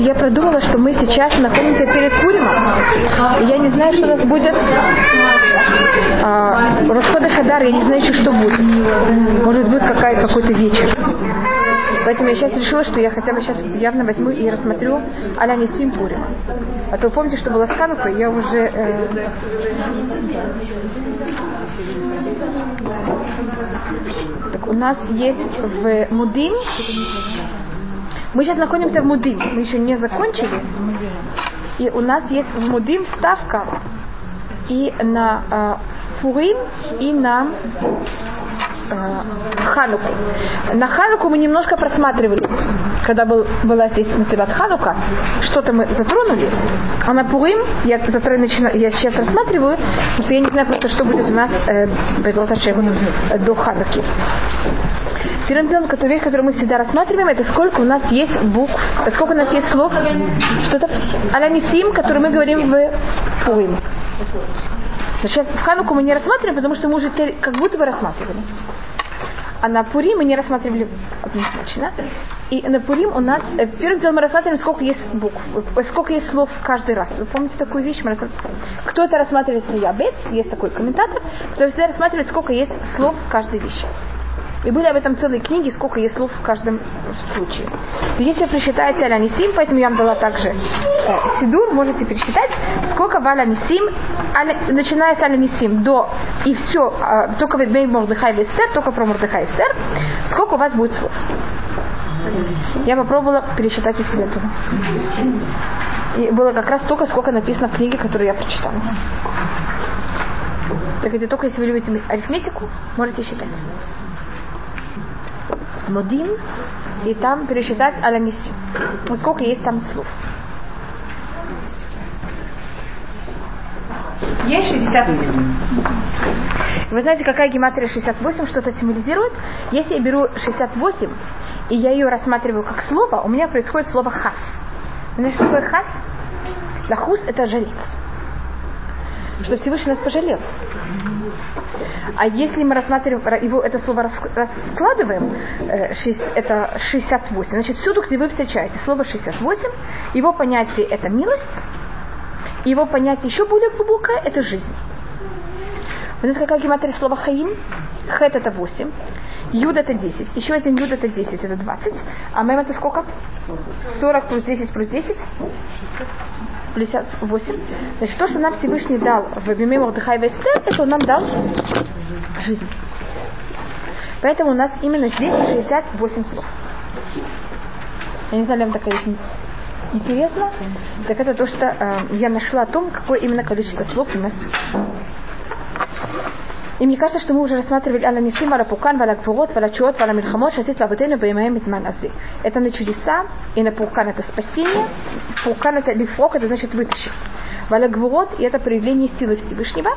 я продумала, что мы сейчас находимся перед Пуримом. И я не знаю, что у нас будет. А, Расхода Хадар, я не знаю еще, что будет. Может быть, какая, какой-то вечер. Поэтому я сейчас решила, что я хотя бы сейчас явно возьму и рассмотрю Аля Нисим Пурим. А то помните, что было с Ханукой, я уже... Э... Так, у нас есть в Мудим мы сейчас находимся в Мудим, мы еще не закончили. И у нас есть в Мудим ставка и на э, Фурим, и на э, Хануку. На Хануку мы немножко просматривали, когда был, была здесь Масилат Ханука, что-то мы затронули. А на Пурим я, завтра начинаю, я сейчас рассматриваю, потому что я не знаю просто, что будет у нас э, до Хануки. Первым делом, который, которую мы всегда рассматриваем, это сколько у нас есть букв, сколько у нас есть слов, что-то аланисим, который мы говорим в Пурим. Сейчас Хануку мы не рассматриваем, потому что мы уже как будто бы рассматривали. А на Пурим мы не рассматривали однозначно. И на Пурим у нас, э, первым делом мы рассматриваем, сколько есть букв, э, сколько есть слов каждый раз. Вы помните такую вещь? Мы Кто это рассматривает на Ябец, есть такой комментатор, который всегда рассматривает, сколько есть слов в каждой вещи. И были об этом целые книги, сколько есть слов в каждом случае. Если вы присчитаете Аля Нисим, поэтому я вам дала также э, Сидур, можете пересчитать, сколько в Аля Нисим, аля, начиная с Аля Нисим до и все, э, только в Бей Мордыхай Вестер, только про Мордыхай Вестер, сколько у вас будет слов. Я попробовала пересчитать у себя туда. И было как раз столько, сколько написано в книге, которую я прочитала. Так это только если вы любите арифметику, можете считать. Модим, и там пересчитать Аламиси. Вот сколько есть там слов. Есть 68. Вы знаете, какая гематрия 68 что-то символизирует? Если я беру 68, и я ее рассматриваю как слово, у меня происходит слово хас. Знаете, что такое хас? Лахус – это жалеть. Что Всевышний нас пожалел. А если мы рассматриваем его это слово раскладываем, э, это 68, значит всюду, где вы встречаете слово 68, его понятие это милость, его понятие еще более глубокое это жизнь. Вы знаете, какая гематрия слова хаим? Хет это 8, юд это 10, еще один юд это 10, это 20, а мем это сколько? 40 плюс 10 плюс 10? 58. Значит, то, что нам Всевышний дал в Биме Мордыхай Вестер, это он нам дал жизнь. Поэтому у нас именно здесь 68 слов. Я не знаю, вам такая вещь интересно. Так это то, что э, я нашла о том, какое именно количество слов у нас и мне кажется, что мы уже рассматривали Аля Нисим, Аля Пукан, Аля Гвурот, Аля Чуот, Аля Мильхамот, Шасит Лабутейну, Баймаем Мизман Азы. Это на чудеса, и на Пукан это спасение, Пукан это лифок, это значит вытащить. Валя Гвурот, и это проявление силы Всевышнего.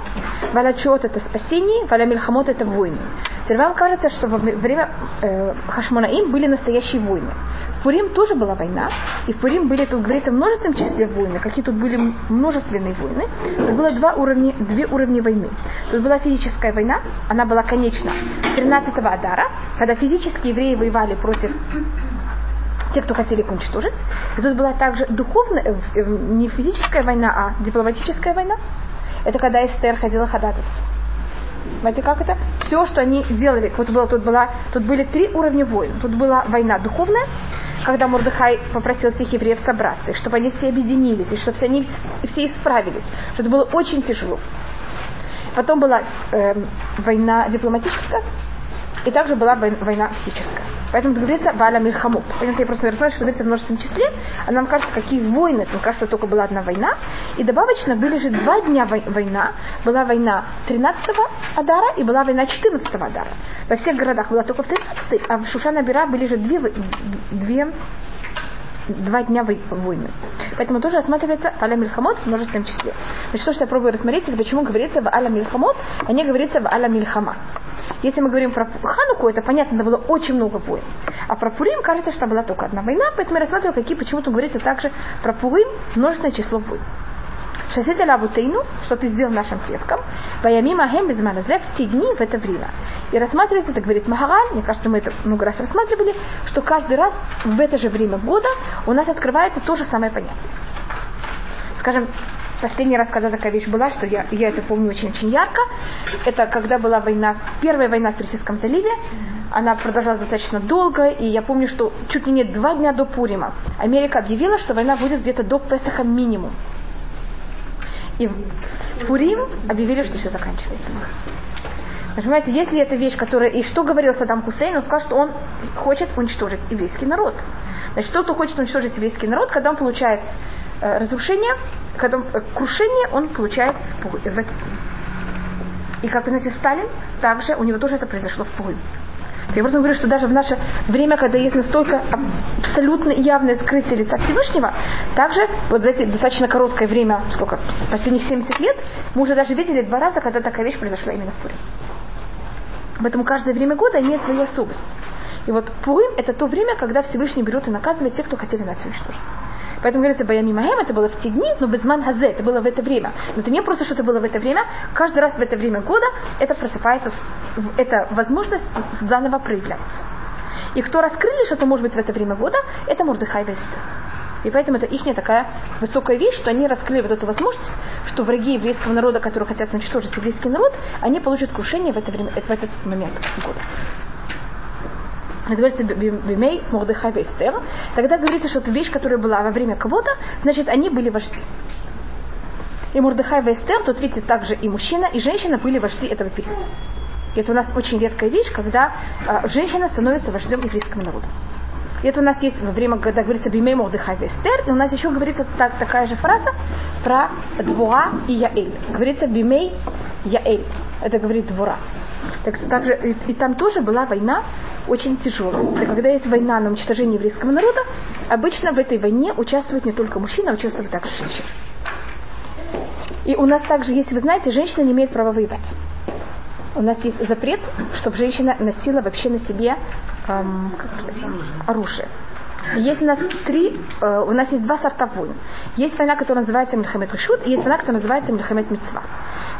Валя Чуот это спасение, Валя Мильхамот это войны. Теперь вам кажется, что во время э, Хашмонаим были настоящие войны. В Пурим тоже была война, и в Пурим были, тут говорится, в множественном числе войны, какие тут были множественные войны. Тут было два уровня, две уровня войны. Тут была физическая война, она была конечна 13-го Адара, когда физические евреи воевали против те, кто хотели их уничтожить. И тут была также духовная, э, э, не физическая война, а дипломатическая война. Это когда Эстер ходила ходатайство. Знаете, как это? Все, что они делали, вот было, тут, была, тут были три уровня войн. Тут была война духовная, когда Мордыхай попросил всех евреев собраться, чтобы они все объединились, и чтобы все они все исправились. Что это было очень тяжело. Потом была э, война дипломатическая, и также была война физическая. Поэтому говорится Валя Мильхамут. Понятно, я просто рассказываю, что говорится в множественном числе, а нам кажется, какие войны. Мне кажется, только была одна война. И добавочно были же два дня война. Была война 13-го Адара и была война 14-го Адара. Во всех городах была только в 13 а в Шушана-Бира были же две, две два дня войны. Поэтому тоже рассматривается Аля Мильхамот в множественном числе. Значит, то, что я пробую рассмотреть, это почему говорится в Аля Мильхамот, а не говорится в Аля Мильхама. Если мы говорим про Хануку, это понятно, это было очень много войн. А про Пурим кажется, что была только одна война, поэтому я рассматриваю, какие почему-то говорится также про Пурим множественное число войн. Шасита лабутейну, что ты сделал нашим предкам, Баямима Хем без в те дни, в это время. И рассматривается, это говорит Магараль, мне кажется, мы это много раз рассматривали, что каждый раз в это же время года у нас открывается то же самое понятие. Скажем, последний раз, когда такая вещь была, что я, я это помню очень-очень ярко, это когда была война, первая война в Персидском заливе, она продолжалась достаточно долго, и я помню, что чуть ли не два дня до Пурима Америка объявила, что война будет где-то до Песаха минимум. И в Пурим объявили, что все заканчивается. Понимаете, если это вещь, которая... И что говорил Саддам Хусейн? Он сказал, что он хочет уничтожить еврейский народ. Значит, тот, кто хочет уничтожить еврейский народ, когда он получает разрушение, когда он, э, крушение, он получает в этот день. И как, знаете, Сталин, также у него тоже это произошло в Пуль. Я просто говорю, что даже в наше время, когда есть настолько абсолютно явное скрытие лица Всевышнего, также вот за эти достаточно короткое время, сколько, последних 70 лет, мы уже даже видели два раза, когда такая вещь произошла именно в Пурим. Поэтому каждое время года имеет свою особость. И вот Пурим – это то время, когда Всевышний берет и наказывает тех, кто хотели нацию уничтожить. Поэтому говорится, Баями Маhem, это было в те дни, но без Мангазе, это было в это время. Но это не просто, что это было в это время, каждый раз в это время года это просыпается, эта возможность заново проявляется. И кто раскрыли, что это может быть в это время года, это Мурдыхай Вестер. И поэтому это их такая высокая вещь, что они раскрыли вот эту возможность, что враги еврейского народа, которые хотят уничтожить еврейский народ, они получат крушение в, это время, в этот момент года. Это говорится Бимей, Мордыхай, Эстер. Тогда говорится, что это вещь, которая была во время кого-то, значит, они были вожди. И Мордыхай и тут видите, также и мужчина, и женщина были вожди этого периода. И это у нас очень редкая вещь, когда э, женщина становится вождем еврейского народа. И это у нас есть во время, когда говорится Бимей Мордыхай Эстер, и у нас еще говорится так, такая же фраза про Двуа и Яэль. Говорится Бимей Яэль. Это говорит Двура. Так, также, и, и там тоже была война очень тяжелая. И когда есть война на уничтожение еврейского народа, обычно в этой войне участвуют не только мужчины, а участвуют также женщины. И у нас также есть, вы знаете, женщина не имеет права воевать. У нас есть запрет, чтобы женщина носила вообще на себе эм, оружие. Есть у нас три, э, у нас есть два сорта войн. Есть война, которая называется Мельхамед Решут, и есть война, которая называется Мельхамед Мецва.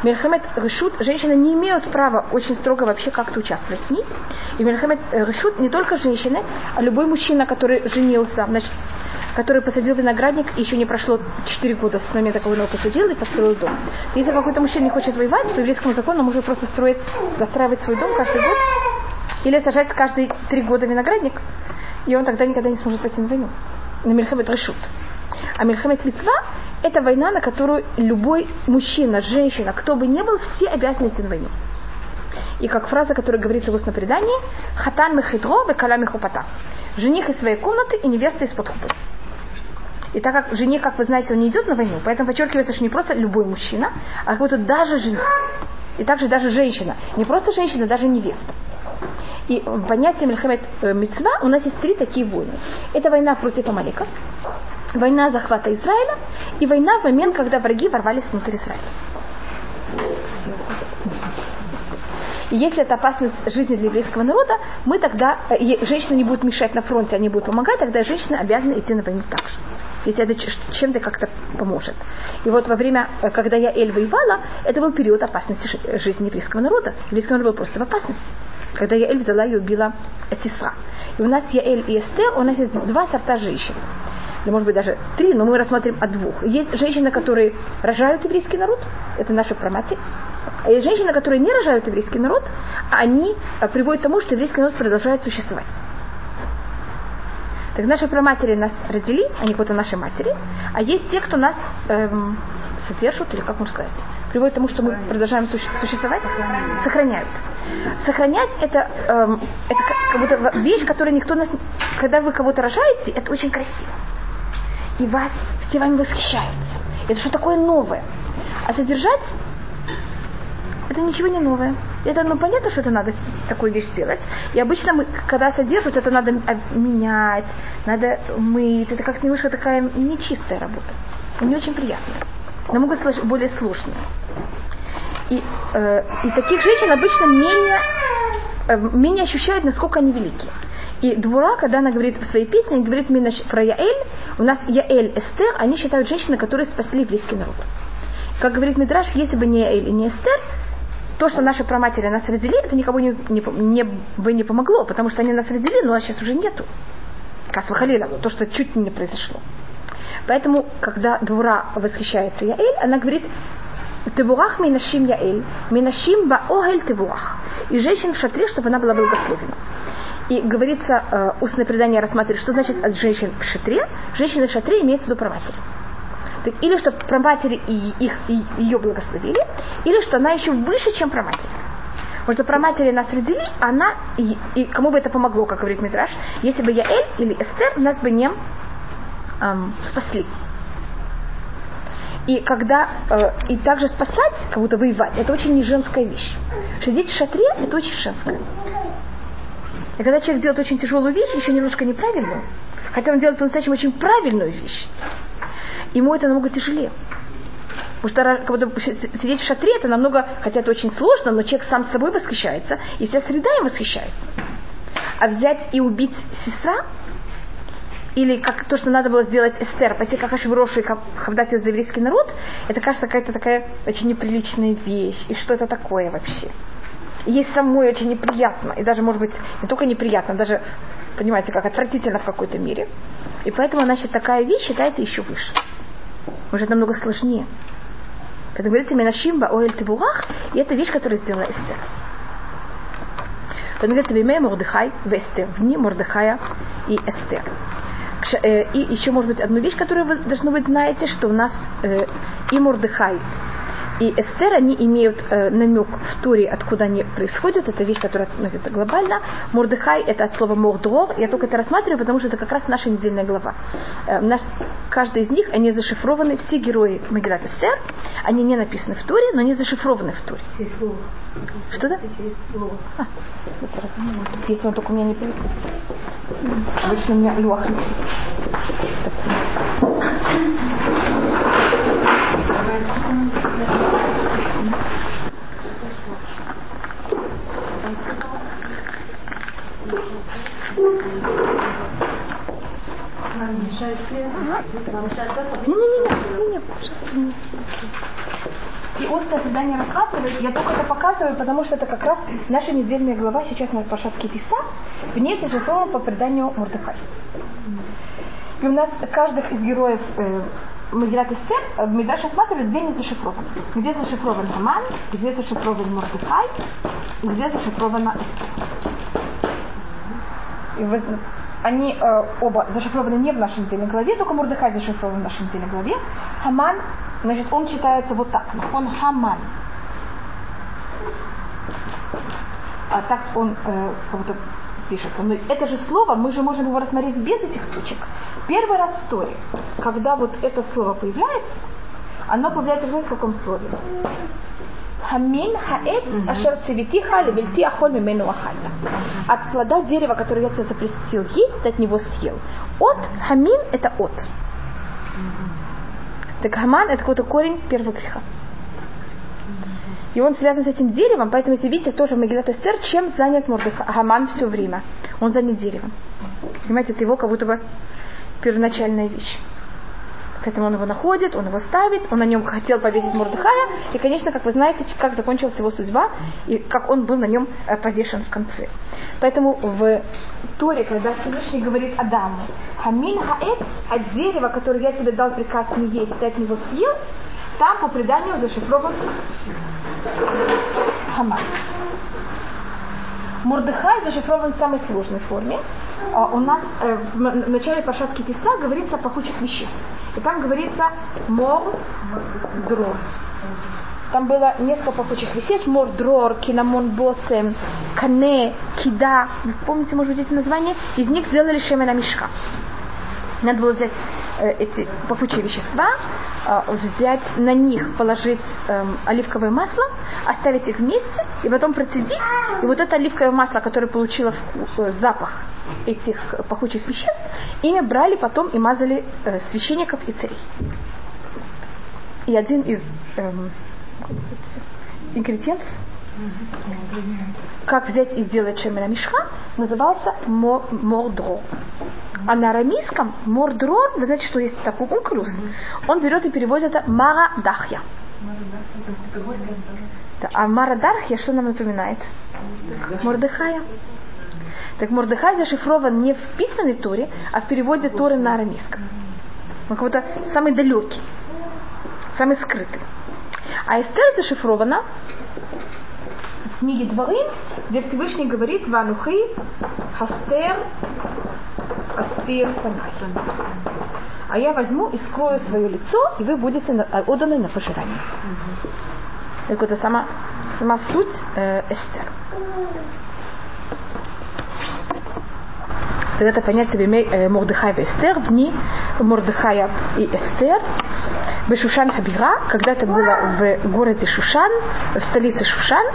Мельхамед Решут, женщины не имеют права очень строго вообще как-то участвовать в ней. И Мельхамед Решут не только женщины, а любой мужчина, который женился, значит, который посадил виноградник, и еще не прошло 4 года с момента, когда он его посадил и построил дом. Если какой-то мужчина не хочет воевать, по еврейскому закону он может просто строить, достраивать свой дом каждый год, или сажать каждые три года виноградник, и он тогда никогда не сможет пойти на войну. На Мельхамед Решут. А Мельхамед Мецва – это война, на которую любой мужчина, женщина, кто бы ни был, все обязаны идти на войну. И как фраза, которая говорится в устном предании, «Хатан мехитро векаля мехупата» – жених из своей комнаты и невеста из-под хупы. И так как жених, как вы знаете, он не идет на войну, поэтому подчеркивается, что не просто любой мужчина, а какой-то даже жених. И также даже женщина. Не просто женщина, даже невеста. И в понятии Мельхамед э, Мецва у нас есть три такие войны. Это война против Амалика, война захвата Израиля и война в момент, когда враги ворвались внутрь Израиля. И если это опасность жизни для еврейского народа, мы тогда, э, женщина не будет мешать на фронте, они будут помогать, тогда женщина обязана идти на войну также если это чем-то как-то поможет. И вот во время, э, когда я Эль воевала, это был период опасности жизни еврейского народа. Еврейский народ был просто в опасности когда Яэль взяла и убила Сисра. И у нас Яэль и Эстер, у нас есть два сорта женщин. Или, может быть, даже три, но мы рассмотрим от двух. Есть женщины, которые рожают еврейский народ, это наши промати. А есть женщины, которые не рожают еврейский народ, они э, приводят к тому, что еврейский народ продолжает существовать. Так наши проматери нас родили, они вот наши матери, а есть те, кто нас эм, содержат, или как можно сказать, приводит к тому, что мы продолжаем существовать, сохраняют. Сохранять это, эм, это как будто вещь, которую никто нас... Когда вы кого-то рожаете, это очень красиво. И вас, все вами восхищаются. Это что такое новое. А содержать это ничего не новое. Это, ну, понятно, что это надо такую вещь сделать. И обычно мы, когда содержат, это надо менять, надо мыть. Это как немножко такая нечистая работа. Не очень приятная быть более сложные. И, э, и таких женщин обычно менее, э, менее ощущают, насколько они велики. И Двура, когда она говорит в своей песне, говорит про Яэль, у нас Яэль, Эстер, они считают женщины, которые спасли еврейский народ. Как говорит Мидраш, если бы не Эль и не Эстер, то, что наши праматери нас родили, это никого не, не, не, бы не помогло, потому что они нас родили, но нас сейчас уже нету. Касвахалила, то, что чуть не произошло. Поэтому, когда Двура восхищается Яэль, она говорит, Тевурах минашим Яэль, минашим баогель тевурах. И женщин в шатре, чтобы она была благословена. И говорится, э, устное предание рассматривает, что значит от женщин в шатре. Женщины в шатре имеется в виду праматери. Так, или что праматери и их, и ее благословили, или что она еще выше, чем праматери. Потому что праматери нас родили, она, и, и кому бы это помогло, как говорит Митраш, если бы я Эль или Эстер нас бы не эм, спасли. И когда э, и также спасать, будто воевать, это очень не женская вещь. Сидеть в шатре это очень женское. И когда человек делает очень тяжелую вещь, еще немножко неправильную, хотя он делает по-настоящему очень правильную вещь, ему это намного тяжелее. Потому что когда сидеть в шатре, это намного, хотя это очень сложно, но человек сам собой восхищается, и вся среда им восхищается. А взять и убить сестра, или как то, что надо было сделать Эстер, пойти как Ашвирошу и хавдать за еврейский народ, это кажется какая-то такая очень неприличная вещь. И что это такое вообще? ей самой очень неприятно, и даже, может быть, не только неприятно, даже, понимаете, как отвратительно в какой-то мере. И поэтому, значит, такая вещь считается еще выше. Уже намного сложнее. Поэтому говорится Менашимба Оэль Тибурах, и это вещь, которую сделала Эстер. Поэтому говорится Вимей Мордыхай в Эстер, в дни Мордыхая и Эстер. Э, и еще, может быть, одну вещь, которую вы, должно быть, знаете, что у нас э, и Мордыхай, и Эстер, они имеют э, намек в Туре, откуда они происходят. Это вещь, которая относится глобально. Мордыхай – это от слова мордор. Я только это рассматриваю, потому что это как раз наша недельная глава. Э, у нас, каждый из них, они зашифрованы, все герои Магилат Эстер. Они не написаны в Туре, но они зашифрованы в Туре. Что да? А, если он только у меня не привык. Обычно у меня луах И устное предание рассматривает, я только это показываю, потому что это как раз наша недельная глава сейчас на Пашатке Писа, в ней зашифрован по преданию Мурдыхай. И у нас каждый из героев э, Магилат Эстер, э, Мидраш рассматривает, где они зашифрованы. Где зашифрован Хаман, где зашифрован Мордыхай, где зашифрована Эстер. И вы, они э, оба зашифрованы не в нашей недельной главе, только Мордыхай зашифрован в нашей недельной главе. Хаман, значит, он читается вот так. Он Хаман. А так он э, как-то пишется. Но это же слово, мы же можем его рассмотреть без этих точек. Первый раз в Торе, когда вот это слово появляется, оно появляется в каком слове? המן העץ אשר צויתיך לבלתי אכל ממנו אכלת. От плода дерева, который я тебе запретил есть, ты от него съел. От המן это от. Так хаман это какой-то корень первого греха. И он связан с этим деревом, поэтому, если видите, тоже в Магилат Эстер, чем занят Мордыха, Хаман все время. Он занят деревом. Понимаете, это его как будто бы первоначальная вещь. Поэтому он его находит, он его ставит, он на нем хотел повесить Мордыхая, и, конечно, как вы знаете, как закончилась его судьба, и как он был на нем э, повешен в конце. Поэтому в Торе, когда Всевышний говорит Адаму, «Хамин хаэц» от дерева, которое я тебе дал приказ не есть, ты от него съел, там по преданию зашифрован Хаман. Мурдыхай зашифрован в самой сложной форме. А у нас э, в начале Пашатки Писа говорится о пахучих веществ. И там говорится мор дрор. Там было несколько пахучих веществ. Мор дрор, кинамон босем, кане, кида. Помните, может быть, эти названия? Из них сделали шемена мешка. Надо было взять эти пахучие вещества, э, взять на них, положить э, оливковое масло, оставить их вместе и потом процедить. И вот это оливковое масло, которое получило э, запах этих пахучих веществ, ими брали потом и мазали э, священников и царей. И один из эм, ингредиентов как взять и сделать шемена мишха, назывался мордро. А на арамейском мордрор, вы знаете, что есть такой укрус, он берет и переводит это мара дахья. Да, а Марадархия что нам напоминает? Мордыхая. Так Мордыхай зашифрован не в письменной туре, а в переводе Торы на арамейском. Он как будто самый далекий, самый скрытый. А Эстер зашифрована книге Дворы, где Всевышний говорит Ванухи, Хастер, Аспир. А я возьму и скрою свое лицо, и вы будете отданы на пожирание. Так это сама, сама суть э, Эстер. Это понятие в имя Мордыхая и Эстер, в дни Мордыхая и Эстер. В Шушан Хабира, когда это было в городе Шушан, в столице Шушан,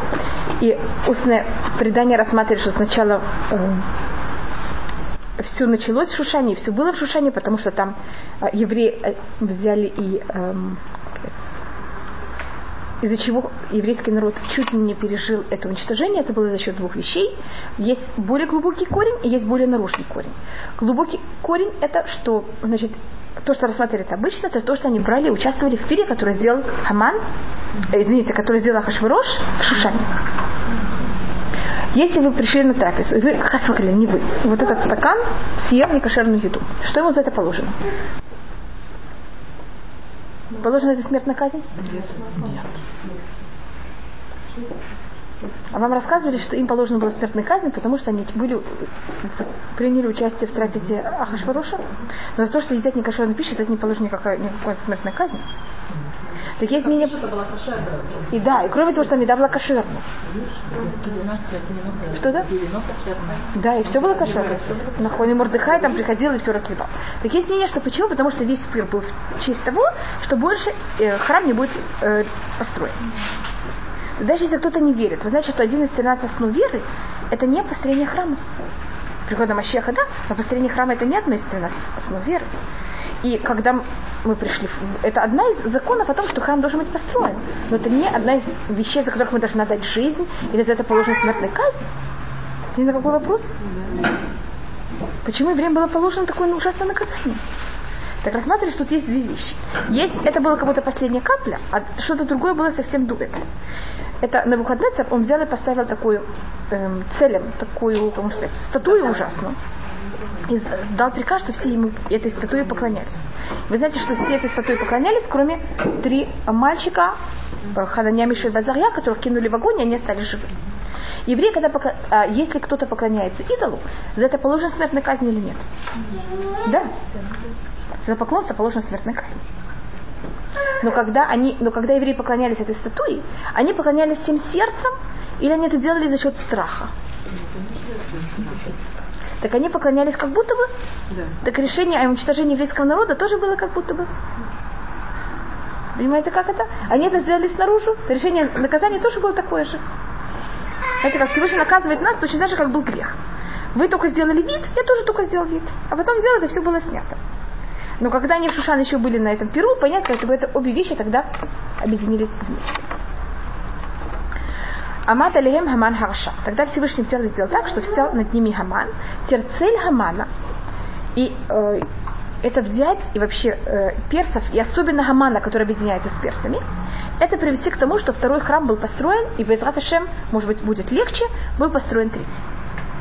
и устное предание рассматривает, что сначала э, все началось в Шушане, и все было в Шушане, потому что там э, евреи э, взяли и э, из-за чего еврейский народ чуть не пережил это уничтожение, это было за счет двух вещей. Есть более глубокий корень и есть более наружный корень. Глубокий корень это что, значит, то, что рассматривается обычно, это то, что они брали участвовали в пире, который сделал Хаман, э, извините, который сделал Хашвирош в Шушане. Если вы пришли на трапезу, и вы, хасвахали, не вы, вот этот стакан съел некошерную еду, что ему за это положено? Положена это смертная казнь? Нет. А вам рассказывали, что им положена была смертная казнь, потому что они были, приняли участие в трапезе Ахашваруша, но за то, что едят некошерную пищу, за это не положена никакая, никакая смертная казнь. Так есть мнение... И да, и кроме того, что там еда была кошерная. Что да? Да, и все было кошерно. На хоне Мордыхай там приходил и все разливал. Так есть мнение, что почему? Потому что весь пир был в честь того, что больше э, храм не будет э, построен. Даже если кто-то не верит, вы знаете, что один из 13 основ веры – это не построение храма. Прихода Мащеха, да, но построение храма – это не одно из 13 основ веры. И когда мы пришли, это одна из законов о том, что храм должен быть построен. Но это не одна из вещей, за которых мы должны отдать жизнь, или за это положена смертная казнь. Ни на какой вопрос? Почему евреям было положено такое ужасное наказание? Так рассматривали, что тут есть две вещи. Есть, это было как будто последняя капля, а что-то другое было совсем этого. Это на выходные он взял и поставил такую эм, целем, такую, как сказать, статую ужасную и дал приказ, что все ему этой статуе поклонялись. Вы знаете, что все этой статуе поклонялись, кроме три мальчика, э, Хананя, Миша и Базарья, которых кинули в огонь, и они остались живы. Евреи, когда покла... а, если кто-то поклоняется идолу, за это положена смертная казнь или нет? Да. За поклонство положена смертная казнь. Но когда, они, но когда евреи поклонялись этой статуе, они поклонялись всем сердцем, или они это делали за счет страха? Так они поклонялись как будто бы. Да. Так решение о уничтожении еврейского народа тоже было как будто бы. Понимаете, как это? Они это сделали снаружи. Решение наказания тоже было такое же. Знаете, как Всевышний наказывает нас, точно так же, как был грех. Вы только сделали вид, я тоже только сделал вид. А потом сделали, это все было снято. Но когда они в Шушан еще были на этом перу, понятно, бы это обе вещи тогда объединились вместе. Амат алием Хаман Харша. Тогда Всевышний взял и сделал так, что взял над ними Хаман. Теперь цель Хамана и э, это взять и вообще э, персов, и особенно Хамана, который объединяется с персами, это привести к тому, что второй храм был построен, и без Раташем, может быть, будет легче, был построен третий.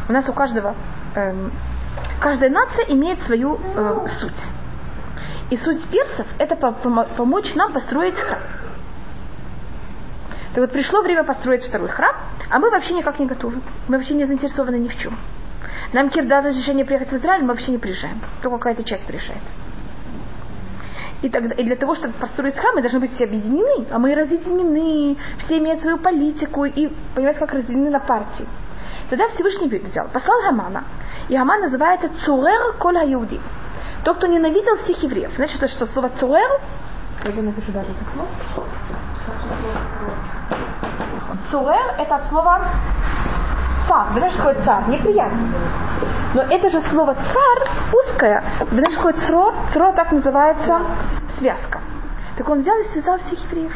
У нас у каждого, э, каждая нация имеет свою э, суть. И суть персов – это помочь нам построить храм. И вот пришло время построить второй храм, а мы вообще никак не готовы. Мы вообще не заинтересованы ни в чем. Нам Кир дал разрешение приехать в Израиль, мы вообще не приезжаем. Только какая-то часть приезжает. И, тогда, и для того, чтобы построить храм, мы должны быть все объединены, а мы разъединены, все имеют свою политику и, понимаете, как разделены на партии. Тогда Всевышний взял, послал Хамана, и Хаман называется Цурер Коль Иуди. Тот, кто ненавидел всех евреев. Значит, что слово Цурер, я напишу даже это слово, Цурер это от слова цар. Вы знаете, что такое цар? Неприятно. Но это же слово цар узкое. Вы знаете, что такое цро? Цро так называется связка. Так он взял и связал всех евреев.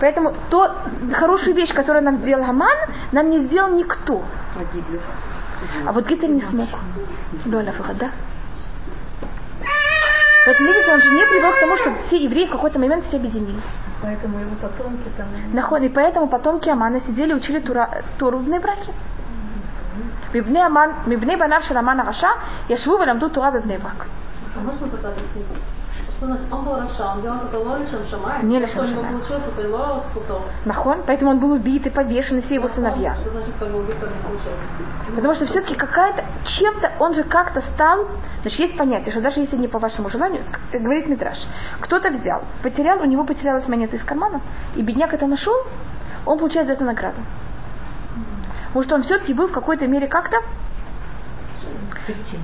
Поэтому то хорошую вещь, которую нам сделал Хаман, нам не сделал никто. А вот Гитлер не смог. Да? Поэтому, видите, он же не привел к тому, что все евреи в какой-то момент все объединились. Поэтому его потомки там... Наход, и поэтому потомки Амана сидели учили тура, Туру браки. браке. Мибней Аман, Мибней Банав Шарамана Раша, Яшву Валамду Тура Бибней Брак. А можно тогда? Нахон, поэтому он был убит и повешен, и все его сыновья. Что значит, получилось? Потому что все-таки какая-то, чем-то, он же как-то стал, значит, есть понятие, что даже если не по вашему желанию, э, говорит Митраш, кто-то взял, потерял, у него потерялась монета из кармана, и бедняк это нашел, он получает за это награду. Потому что он все-таки был в какой-то мере как-то,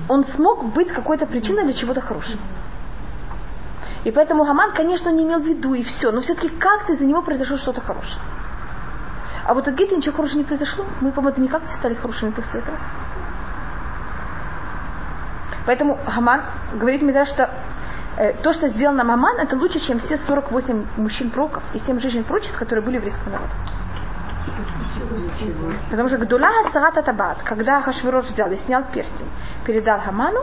он смог быть какой-то причиной для чего-то хорошего. И поэтому Гаман, конечно, не имел в виду и все, но все-таки как-то из-за него произошло что-то хорошее. А вот от Гитлера ничего хорошего не произошло. Мы, по-моему, никак не стали хорошими после этого. Поэтому Хаман говорит Мидраш, что э, то, что сделал нам Аман, это лучше, чем все 48 мужчин проков и 7 женщин прочиц, которые были в еврейском народе. Потому что Гдула Сарата Табат, когда Хашвирош взял и снял перстень, передал Хаману,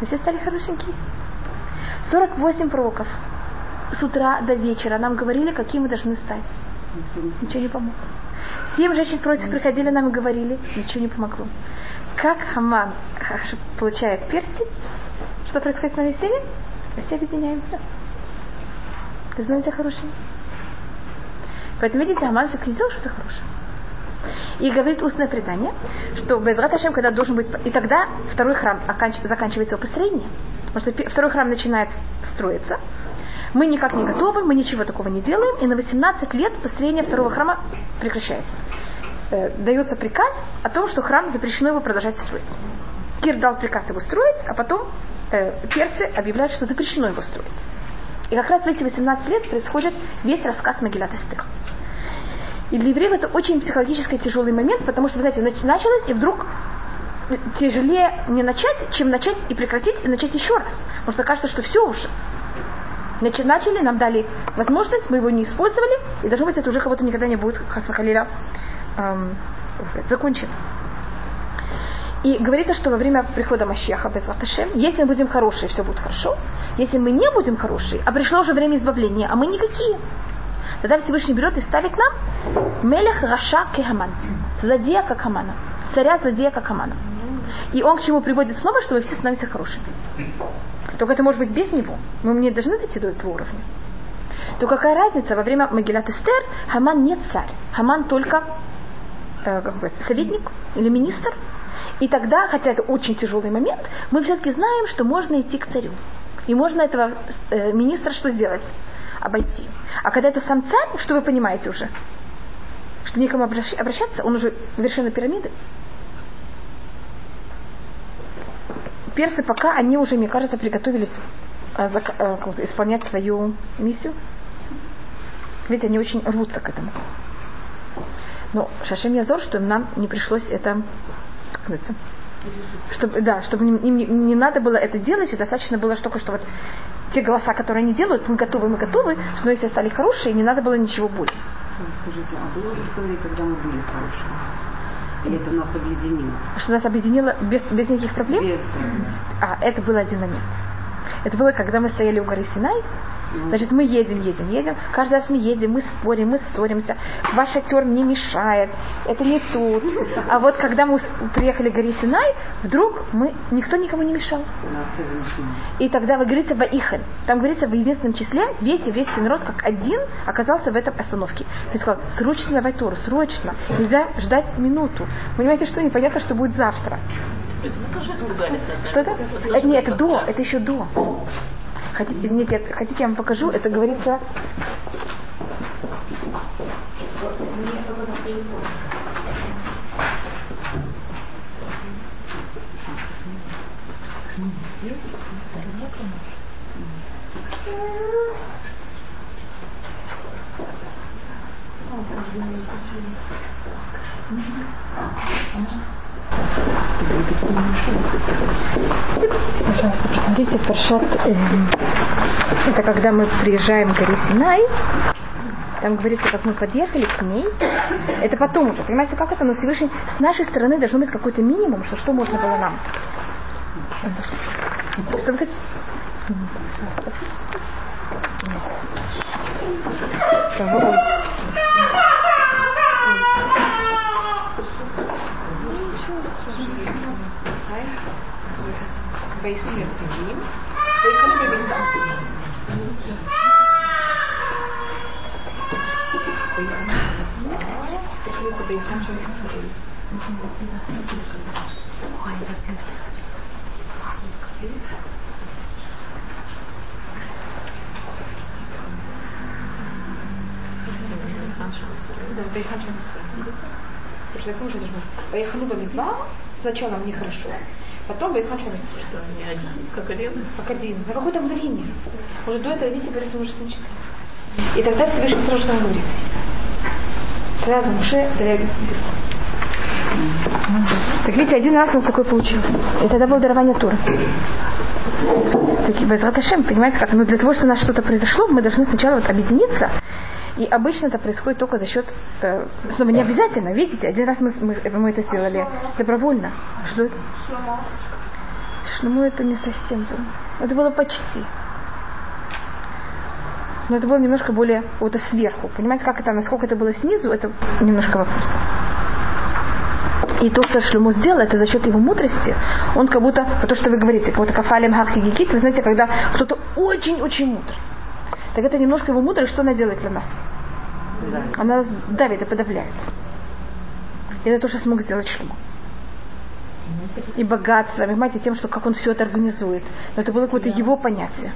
и все стали хорошенькие. 48 пророков с утра до вечера нам говорили, какие мы должны стать. Ничего не помогло. Семь женщин против приходили нам и говорили, ничего не помогло. Как Хаман получает перстень, что происходит на веселье? Мы все объединяемся. Ты знаете хорошее? Поэтому, видите, Хаман все-таки сделал что-то хорошее. И говорит устное предание, что Безрат Ашем, когда должен быть... И тогда второй храм оканч- заканчивается его построение. Потому что второй храм начинает строиться. Мы никак не готовы, мы ничего такого не делаем, и на 18 лет построение второго храма прекращается. Э, дается приказ о том, что храм запрещено его продолжать строить. Кир дал приказ его строить, а потом э, персы объявляют, что запрещено его строить. И как раз в эти 18 лет происходит весь рассказ Магилат Эстер. И для евреев это очень психологически тяжелый момент, потому что, вы знаете, нач- началось, и вдруг тяжелее не начать, чем начать и прекратить, и начать еще раз. Потому что кажется, что все уже. Значит, начали, нам дали возможность, мы его не использовали, и должно быть, это уже кого-то никогда не будет Хасахалиля эм, закончено. И говорится, что во время прихода Машеха без Латашем, если мы будем хорошие, все будет хорошо. Если мы не будем хорошие, а пришло уже время избавления, а мы никакие, тогда Всевышний берет и ставит нам Мелех Раша Кехаман. Злодея как Хамана. Царя злодея как Хамана. И он к чему приводит снова, что мы все становимся хорошими. Только это может быть без него. Мы не должны дойти до этого уровня. То какая разница? Во время Магилат Эстер Хаман не царь. Хаман только э, как сказать, советник или министр. И тогда, хотя это очень тяжелый момент, мы все-таки знаем, что можно идти к царю. И можно этого э, министра что сделать? Обойти. А когда это сам царь, что вы понимаете уже? Что обращ- обращаться, он уже вершина пирамиды. Персы пока, они уже, мне кажется, приготовились э, э, исполнять свою миссию. Ведь они очень рвутся к этому. Но Шашем Язор, чтобы нам не пришлось это, как говорится, чтобы, да, чтобы им им не, не надо было это делать, и достаточно было только, что вот те голоса, которые они делают, мы готовы, мы готовы, что мы все стали хорошие, не надо было ничего более. Скажите, а было в истории, когда мы были хорошие? И это нас объединило? Что нас объединило без, без никаких проблем. Без- А, это был один момент. Это было, когда мы стояли у горы Синай. Значит, мы едем, едем, едем. Каждый раз мы едем, мы спорим, мы ссоримся. Ваш шатер мне мешает. Это не тут. А вот когда мы приехали к горе Синай, вдруг мы, никто никому не мешал. И тогда вы говорится Ваихен. Там говорится в единственном числе весь еврейский народ как один оказался в этом остановке. Ты сказал, срочно давай Тору, срочно. Нельзя ждать минуту. Понимаете, что непонятно, что будет завтра. Что это? Это нет, это до, это еще до. Хотите, нет, хотите, я вам покажу, это говорится... Пожалуйста, посмотрите, Паршат, эм, это когда мы приезжаем к горе Синай, там говорится, как мы подъехали к ней. Это потом уже, понимаете, как это? Но с нашей стороны должен быть какой-то минимум, что что можно было нам. Что вы time een on your thinking, they can begin the Да, 500. een что я тоже не знаю. Поехали бы не два, сначала мне хорошо, потом Бейхан Шамсра. Не один, как один. Как один. На какое-то мгновение. Уже до этого, видите, говорится уже числе. И тогда Всевышний сразу что говорит. Сразу Муше даряет Так видите, один раз у нас такой получился. И тогда было дарование Тура. Так, понимаете, как? Ну, для того, чтобы у нас что-то произошло, мы должны сначала вот объединиться. И обычно это происходит только за счет, э, снова не обязательно, видите, один раз мы, мы, мы это сделали добровольно. Что это? Шлему это не совсем. то. Это было почти. Но это было немножко более вот сверху. Понимаете, как это, насколько это было снизу, это немножко вопрос. И то, что Шлему сделал, это за счет его мудрости. Он как будто, то, что вы говорите, будто кафалем хахигикит, вы знаете, когда кто-то очень-очень мудрый. Так это немножко его мудрость, что она делает для нас? Она нас давит и подавляет. И это то, что смог сделать Шлему. И богатство, понимаете, тем, что как он все это организует. Но это было какое-то его понятие.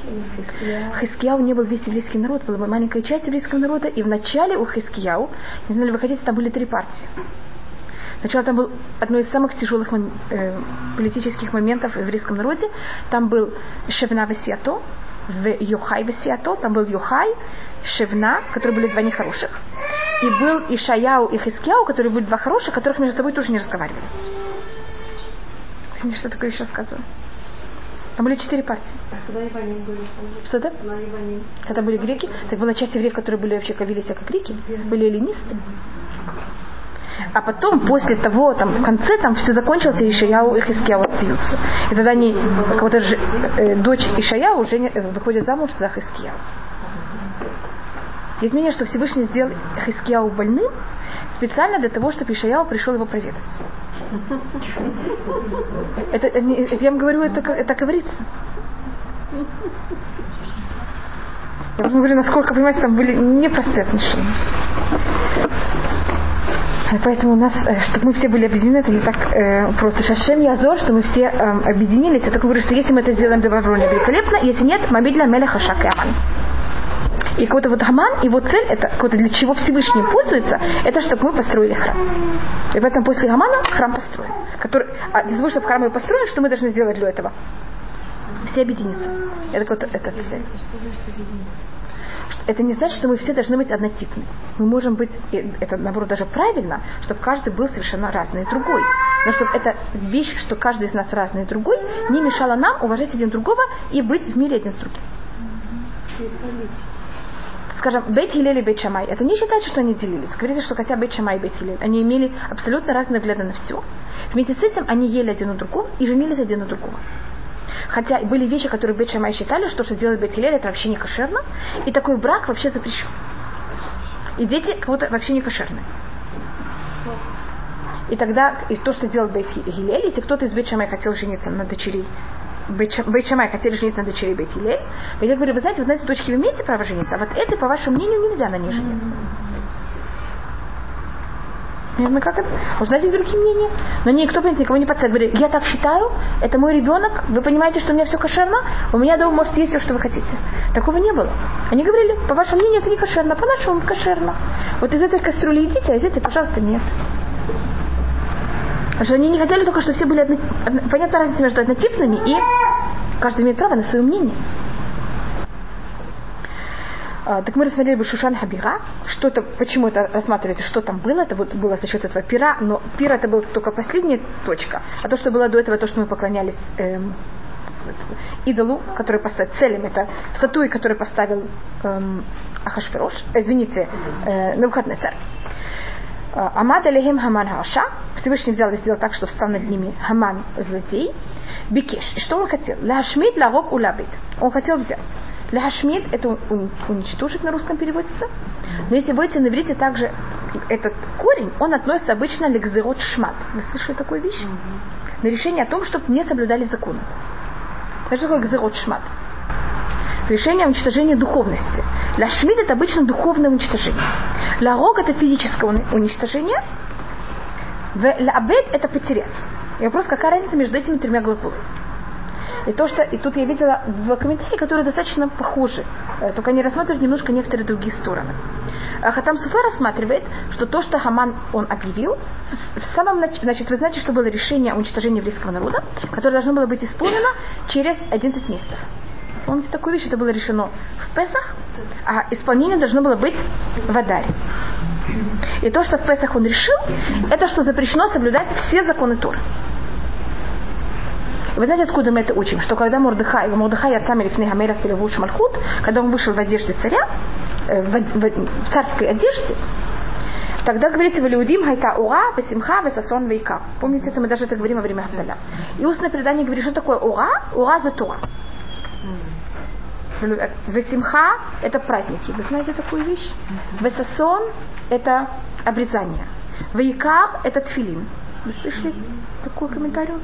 Хискияу не был весь еврейский народ, была маленькая часть еврейского народа, и в начале у Хискияу, не знаю, ли вы хотите, там были три партии. Сначала там был одно из самых тяжелых э, политических моментов в еврейском народе. Там был Шевна Весиато, в Йохай Весиато, там был Йохай, Шевна, которые были два нехороших. И был Ишаяу и Хискияу, которые были два хороших, которых между собой тоже не разговаривали. Извините, что такое еще рассказываю? Там были четыре партии. А когда Иваним были? Что это? На Иваним. Когда были греки, так была часть евреев, которые были вообще вели себя как греки, были эллинисты. А потом, после того, там, в конце, там все закончилось, и Ишаяу и Хискияу остаются. И тогда они, вот э, дочь Ишаяу уже не- э, выходит замуж за Хискияу. Есть мнение, что Всевышний сделал Хискияу больным специально для того, чтобы Ишаяу пришел его проведать. Это, это я вам говорю, это, это говорится. Я просто говорю, насколько, понимаете, там были непростые отношения. И Поэтому у нас, э, чтобы мы все были объединены, это не так э, просто. Шашем Язор, что мы все э, объединились. Я только говорю, что если мы это сделаем добровольно, великолепно. Если нет, Мабидля Мелеха Шак и какой-то вот Аман, его цель, это какой-то для чего Всевышний пользуется, это чтобы мы построили храм. И поэтому после Амана храм построен. Который, а для того, чтобы храм мы построен, что мы должны сделать для этого? Все объединиться. Это какой-то это цель. Это не значит, что мы все должны быть однотипны. Мы можем быть, это наоборот даже правильно, чтобы каждый был совершенно разный и другой. Но чтобы эта вещь, что каждый из нас разный и другой, не мешала нам уважать один другого и быть в мире один с другим. Скажем, Бейт Хилель и Шамай, это не считается, что они делились. Говорится, что хотя Бейт Шамай и Бейт Хилель, они имели абсолютно разные взгляды на все. Вместе с этим они ели один у другого и женились один на другого. Хотя были вещи, которые Бейт Шамай считали, что что делает Бейт Хилель, это вообще не кошерно, и такой брак вообще запрещен. И дети как будто вообще не кошерные. И тогда и то, что делал Бейт Хилель, если кто-то из Бейт Шамай хотел жениться на дочерей Шамай хотели жениться на дочерей Бейт Хилель, Бейт Хилель говорит, вы знаете, вот на этой дочке вы имеете право жениться, а вот этой, по вашему мнению, нельзя на ней жениться. Понимаете, как это? Может, у другие мнения, но никто, понимаете, никого не подставит. Говорит, я так считаю, это мой ребенок, вы понимаете, что у меня все кошерно, у меня дома может есть все, что вы хотите. Такого не было. Они говорили, по вашему мнению, это не кошерно, по нашему кошерно. Вот из этой кастрюли едите, а из этой, пожалуйста, нет. Потому что они не хотели только, чтобы все были одно... одно- разница между однотипными и каждый имеет право на свое мнение. А, так мы рассмотрели бы Шушан Хабира, что это, почему это рассматривается, что там было, это вот было за счет этого пира, но пир это была только последняя точка, а то, что было до этого, то, что мы поклонялись эм, идолу, который поставил целям, это статуи, который поставил эм, Ахашверош, э, извините, э, Навуходнецар. Амад алейхим Хаман Хаша. Всевышний взял и сделал так, что встал над ними Хаман злодей. Бикеш. И что он хотел? Ляшмид, ларок, улабит. Он хотел взять. Ляшмид это уничтожить на русском переводится. Но если будете на иврите также этот корень, он относится обычно к зерот шмат. Вы слышали такую вещь? На решение о том, чтобы не соблюдали законы. Знаете, что такое гзерот шмат? Решение о уничтожении духовности. Для шмид это обычно духовное уничтожение. Для рог это физическое уни- уничтожение. Для абед это потерять. И вопрос, какая разница между этими тремя глаголами? И то, что и тут я видела в комментарии, которые достаточно похожи, э, только они рассматривают немножко некоторые другие стороны. А Хатам Суфа рассматривает, что то, что Хаман он объявил, в самом начале, значит, вы знаете, что было решение о уничтожении еврейского народа, которое должно было быть исполнено через 11 месяцев. Помните такую вещь, это было решено в Песах, а исполнение должно было быть в Адаре. И то, что в Песах он решил, это что запрещено соблюдать все законы Торы. И Вы знаете, откуда мы это учим? Что когда Мордыхай, Мордыхай отца Мелифны Хамелах Пелевуш Мальхут, когда он вышел в одежде царя, э, в, в царской одежде, тогда говорится в Илиудим Хайта Ура, Весимха, Весасон, Вейка. Помните, это мы даже это говорим во время Хавдаля. И устное предание говорит, что такое Ура? Ура за Тора. Весимха – это праздники. Вы знаете такую вещь? Весасон – это обрезание. Вейкар – это тфилин. Вы слышали такой комментарий?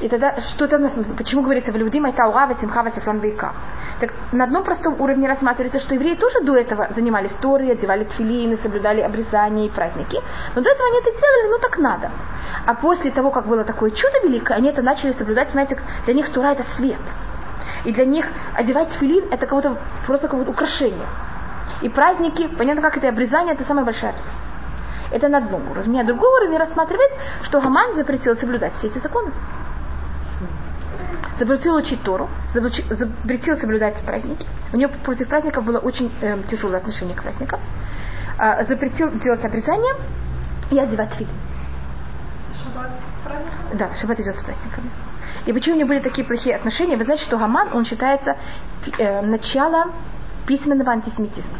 И тогда что это? Почему говорится в Людим это ура, васимха, васисон, вейка? Так на одном простом уровне рассматривается, что евреи тоже до этого занимались Торой, одевали тфилины, соблюдали обрезания и праздники. Но до этого они это делали, ну так надо. А после того, как было такое чудо великое, они это начали соблюдать, знаете, для них Тора это свет. И для них одевать тфилин это кого-то просто какое-то украшение. И праздники, понятно, как это и обрезание, это самая большая радость. Это на одном уровне. А другой уровень рассматривает, что Гаман запретил соблюдать все эти законы запретил учить Тору, запретил соблюдать праздники. У него против праздников было очень эм, тяжелое отношение к праздникам. А, запретил делать обрезание и одевать филин. Да, шаббат идет с праздниками. И почему у него были такие плохие отношения? Вы знаете, что Гаман, он считается э, началом письменного антисемитизма.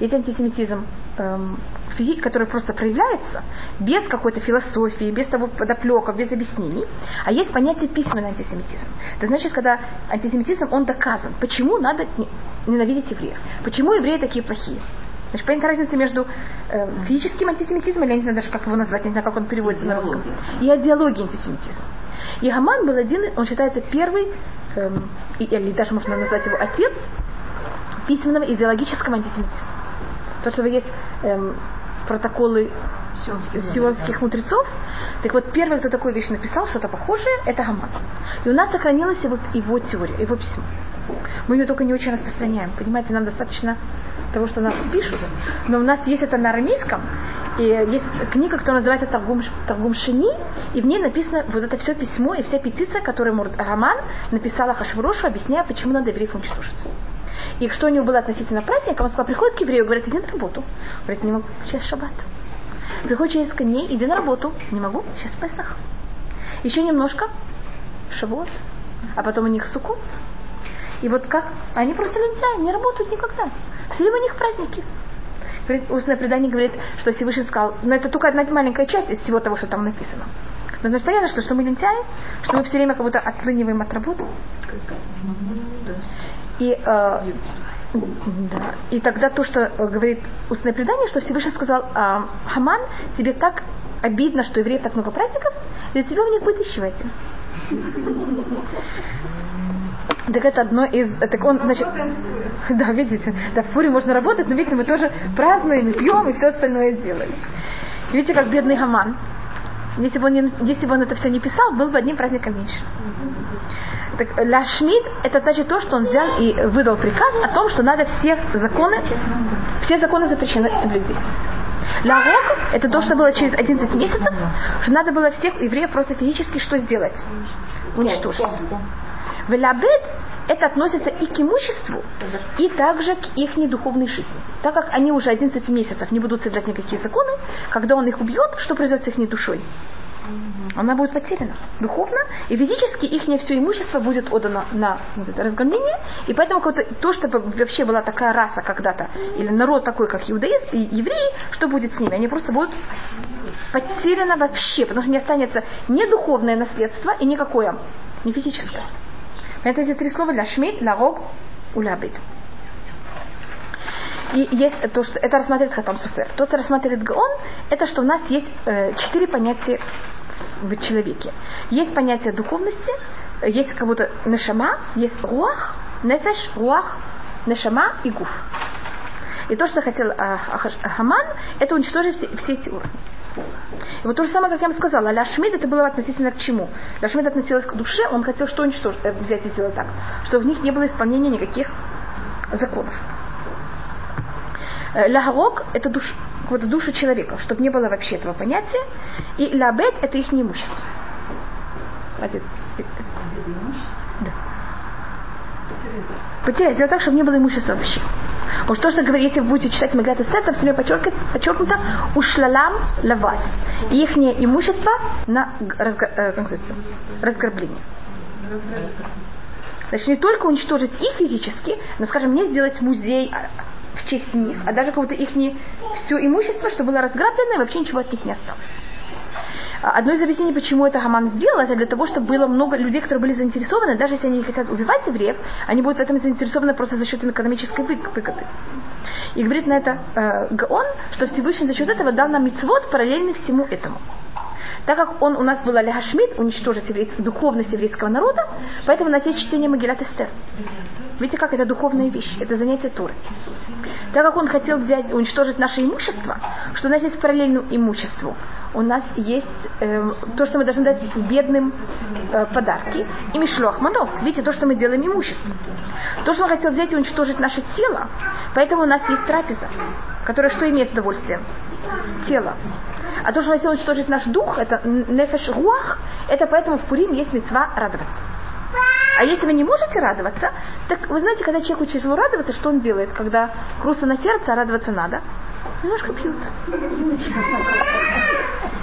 Есть антисемитизм, эм, физи- который просто проявляется без какой-то философии, без того подоплеков, без объяснений. А есть понятие письменный антисемитизм. Это значит, когда антисемитизм, он доказан. Почему надо не- ненавидеть евреев? Почему евреи такие плохие? Значит, понятна разница между э, физическим антисемитизмом, или я не знаю даже, как его назвать, я не знаю, как он переводится на русском, и идеологией антисемитизма. И Гаман был один, он считается первый, эм, или даже можно назвать его отец, письменного идеологического антисемитизма. То, что есть эм, протоколы сионских мудрецов, так вот первый, кто такую вещь написал, что-то похожее, это Гаман. И у нас сохранилась его, его теория, его письмо. Мы ее только не очень распространяем. Понимаете, нам достаточно того, что нам пишут. Но у нас есть это на арамейском, и есть книга, которая называется Торгум, Торгум Шини, и в ней написано вот это все письмо и вся петиция, которую Мурд Раман написала Хашврошу, объясняя, почему надо евреев уничтожить. И что у него было относительно праздника, он сказал, приходит к еврею, говорит, иди на работу. Он говорит, не могу, сейчас шаббат. Приходит через дней, иди на работу. Не могу, сейчас Песах. Еще немножко, шаббат. А потом у них сукот. И вот как, они просто лентяи, не работают никогда. Все у них праздники. Устное предание говорит, что Всевышний сказал, но это только одна маленькая часть из всего того, что там написано. Но значит понятно, что, что мы лентяи, что мы все время как будто отлыниваем от работы. И, э, да. и тогда то, что э, говорит устное предание, что Всевышний сказал, а, Хаман, тебе так обидно, что евреев так много праздников, для тебя у них один. Так это одно из... Так он, значит... Да, видите, да, в фуре можно работать, но видите, мы тоже празднуем, пьем, и все остальное делаем. Видите, как бедный Хаман. Если бы, он не, если бы он это все не писал, был бы одним праздником меньше. Так Лашмид это значит то, что он взял и выдал приказ о том, что надо все законы, все законы запрещены соблюдеть. Ларок это то, что было через 11 месяцев, что надо было всех евреев просто физически что сделать? Уничтожить. Велабед это относится и к имуществу, и также к их духовной жизни. Так как они уже 11 месяцев не будут соблюдать никакие законы, когда он их убьет, что произойдет с их душой? Она будет потеряна духовно, и физически их все имущество будет отдано на разгромление, и поэтому то, что вообще была такая раса когда-то, или народ такой, как иудаизм, и евреи, что будет с ними? Они просто будут потеряно вообще, потому что не останется ни духовное наследство и никакое, не физическое. Это эти три слова для шмид, ларог, улябит. И есть то, что это рассматривает Хатам Суфер. То, что рассматривает Гаон, это что у нас есть э, четыре понятия в человеке. Есть понятие духовности, есть как будто нешама, есть руах, нефеш, руах, нешама и гуф. И то, что хотел а, Ахаш- Хаман, это уничтожить все, все эти уровни. И вот то же самое, как я вам сказала, Ля Шмид это было относительно к чему? Ля Шмид относилась к душе, он хотел что уничтожить, э, взять и сделать так, что в них не было исполнения никаких законов. Э, Лагарок это душ, вот душа человека, чтобы не было вообще этого понятия. И лабет это их имущество. Один. Да. Потерять, сделать так, чтобы не было имущества вообще. Вот то, что говорит, если вы будете читать Маглят Эстер, там все подчеркнуто, подчеркнуто ушлалам лавас. Их имущество на э, разграбление. Значит, не только уничтожить их физически, но, скажем, не сделать музей а, в честь них, а даже будто их не все имущество, что было разграблено, и вообще ничего от них не осталось. А Одно из объяснений, почему это Хаман сделал, это для того, чтобы было много людей, которые были заинтересованы, даже если они не хотят убивать евреев, они будут в этом заинтересованы просто за счет экономической вы- выгоды. И говорит на это э, Гаон, что Всевышний за счет этого дал нам мицвод параллельный всему этому. Так как он у нас был Аляха Шмидт, уничтожить еврейс- духовность еврейского народа, поэтому у нас есть чтение Магилат Эстер. Видите, как это духовная вещь, это занятие Туры. Так как он хотел взять, уничтожить наше имущество, что у нас есть параллельному имуществу, у нас есть э, то, что мы должны дать бедным э, подарки, и мишлох манот. Видите, то, что мы делаем имуществом. То, что он хотел взять и уничтожить наше тело, поэтому у нас есть трапеза, которая что имеет удовольствие? Тело. А то, что он хотел уничтожить наш дух, это нефеш руах, это поэтому в Пурим есть мецва радоваться. А если вы не можете радоваться, так вы знаете, когда человеку тяжело радоваться, что он делает, когда грустно на сердце, а радоваться надо? Немножко пьют.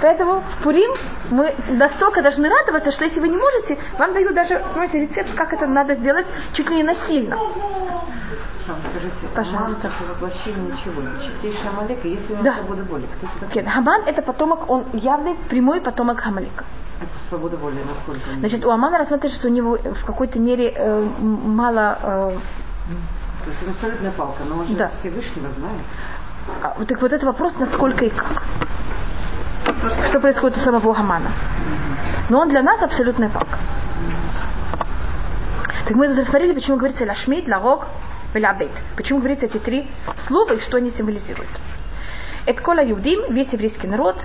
Поэтому в Пурим мы настолько должны радоваться, что если вы не можете, вам дают даже понимаете, рецепт, как это надо сделать чуть ли не насильно. Скажите, Пожалуйста. Аман это воплощение чего? Чистейший Амалек, и если у него Да. свобода воли, кто это? Нет, Хаман это потомок, он явный прямой потомок Хамалека. Это свобода воли, насколько Значит, у Амана рассматривается, что у него в какой-то мере э, мало э, То есть он абсолютная палка, но он же Да. Всевышнего знает. А, Так вот это вопрос, насколько и как. Что происходит у самого Хамана. Но он для нас абсолютная палка. Так мы рассмотрели, почему говорится лашмит, ларог, велябет. Почему говорится эти три слова и что они символизируют. Это кола юдим, весь еврейский народ,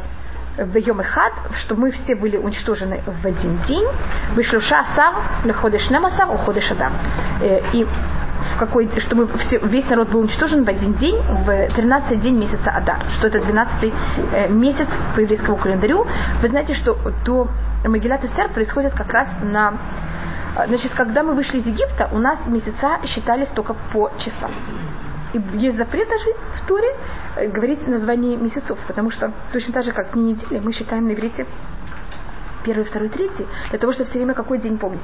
в Йом Эхад, что мы все были уничтожены в один день, вышлюша сар, леходеш намасар, уходеш адам. Э, И в какой, что мы все, весь народ был уничтожен в один день, в 13 день месяца Адар, что это 12 э, месяц по еврейскому календарю. Вы знаете, что до Магилат Эстер происходит как раз на а, Значит, когда мы вышли из Египта, у нас месяца считались только по часам. И есть запрет даже в Туре э, говорить название месяцев, потому что точно так же, как дни недели, мы считаем на иврите первый, второй, третий, для того, чтобы все время какой день помнить.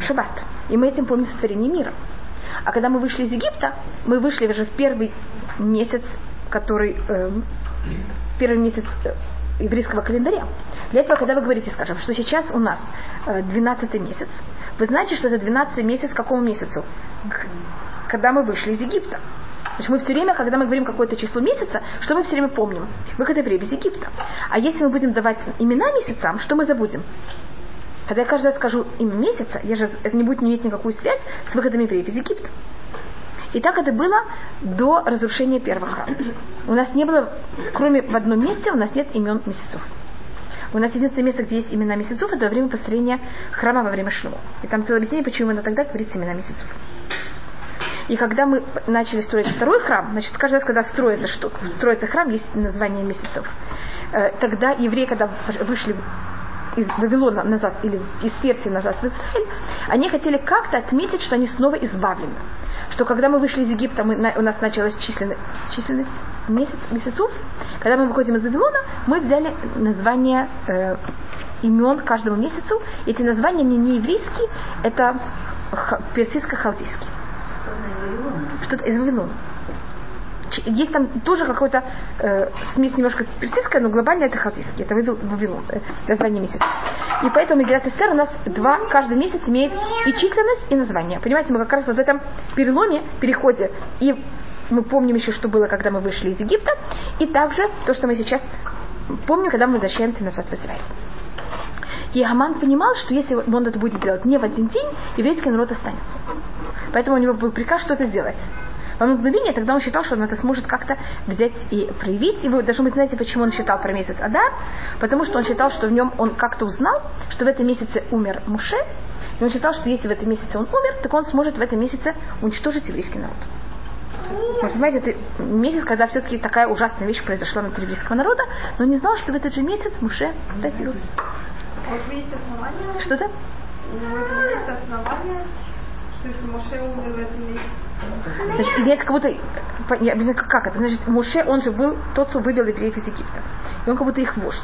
Шаббат. И мы этим помним сотворение мира. А когда мы вышли из Египта, мы вышли уже в первый месяц, который э, первый месяц э, еврейского календаря. Для этого, когда вы говорите, скажем, что сейчас у нас э, 12 месяц, вы знаете, что это 12 месяц к какому месяцу? К- когда мы вышли из Египта. Значит, мы все время, когда мы говорим какое-то число месяца, что мы все время помним? Выход евреев из Египта. А если мы будем давать имена месяцам, что мы забудем? Когда я каждый раз скажу имя месяца, я же, это не будет иметь никакую связь с выходом евреев из Египта. И так это было до разрушения первого храма. У нас не было, кроме в одном месте, у нас нет имен месяцев. У нас единственное место, где есть имена месяцев, это во время построения храма во время Шлюма. И там целое объяснение, почему именно тогда говорится имена месяцев. И когда мы начали строить второй храм, значит, каждый раз, когда строится, что, строится храм, есть название месяцев. Э, Тогда евреи, когда вышли из Вавилона назад или из Персии назад в Израиль, они хотели как-то отметить, что они снова избавлены. Что когда мы вышли из Египта, мы, у нас началась численность, численность месяц, месяцев, когда мы выходим из Вавилона, мы взяли название э, имен каждому месяцу. Эти названия не, не еврейские, это ха- персидско-халтийские. Что-то из Вавилона. Есть там тоже какой-то э, смесь немножко персидская, но глобально это халтийский, это Вавил- Вавилон, э, название месяца. И поэтому Мегилат Эстер у нас два, каждый месяц имеет и численность, и название. Понимаете, мы как раз вот в этом переломе, переходе, и мы помним еще, что было, когда мы вышли из Египта, и также то, что мы сейчас помним, когда мы возвращаемся назад в Израиль. И Аман понимал, что если он это будет делать не в один день, еврейский народ останется. Поэтому у него был приказ что-то делать. Одно мгновение тогда он считал, что он это сможет как-то взять и проявить. И вы даже вы знаете, почему он считал про месяц Адар? Потому что он считал, что в нем он как-то узнал, что в этом месяце умер Муше. И он считал, что если в этом месяце он умер, так он сможет в этом месяце уничтожить еврейский народ. Вы понимаете, это месяц, когда все-таки такая ужасная вещь произошла внутри еврейского народа, но он не знал, что в этот же месяц Муше родился. Что-то? Это есть что есть как будто, я объясню, как, это. Значит, Муше, он же был тот, кто вывел евреев из Египта. И он как будто их вождь.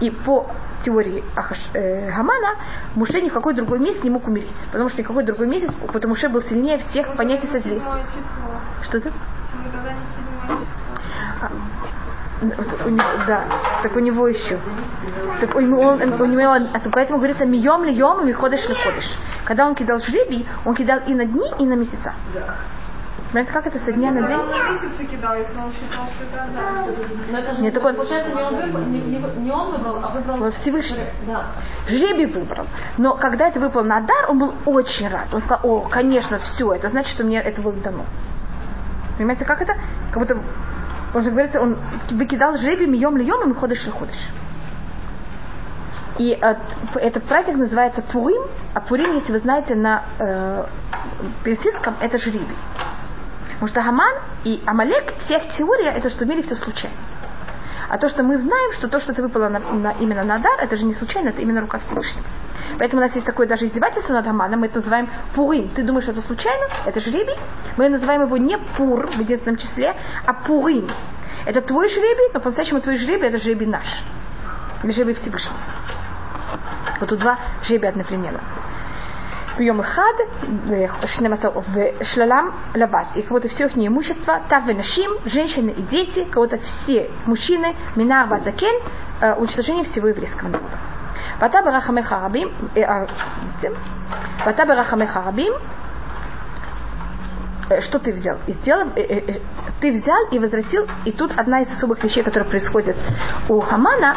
И по теории Ахаш, э, Гамана, Муше ни в какой другой месяц не мог умереть. Потому что никакой другой месяц, потому что Муше был сильнее всех понятий седьмое число. Что-то? Вот у него- да, так у него еще. Так у него, он, у него, а поэтому говорится, мием ли йом, и ходишь ли ходишь. Когда он кидал жребий, он кидал и на дни, и на месяца. Понимаете, как это со дня на день? он на месяцы кидал, если он считал, что это Адам. Но это же, Нет, так он- получается, не он, выбрал, не, не- не он выбрал, а выбрал... Всевышний. Да. Жребий выбрал. Но когда это выпал на дар, он был очень рад. Он сказал, о, конечно, все, это значит, что мне это было дано. Понимаете, как это? Как будто, он же говорит, он выкидал жребий мием льем, и ходишь и ходишь. И э, этот праздник называется Пурим, а Пурим, если вы знаете, на э, персидском это жребий. Потому что Хаман и Амалек, вся их теория, это что в мире все случайно. А то, что мы знаем, что то, что это выпало на, на- именно на дар, это же не случайно, это именно рука Всевышнего. Поэтому у нас есть такое даже издевательство над Аманом, мы это называем Пурим. Ты думаешь, это случайно? Это жребий. Мы называем его не Пур в единственном числе, а Пурим. Это твой жребий, но по-настоящему твой жребий это жребий наш. Или жребий Всевышнего. Вот тут два жребия одновременно. ביום אחד, в шлалам лавас. И кого-то все их имущество, так и нашим, женщины и дети, кого-то все мужчины, минар вазакен, э, уничтожение всего еврейского народа. ואתה ברחמך רבים, אה, אה, בעצם, что ты взял? И сделал, э, э, э, ты взял и возвратил, и тут одна из особых вещей, которая происходит у Хамана,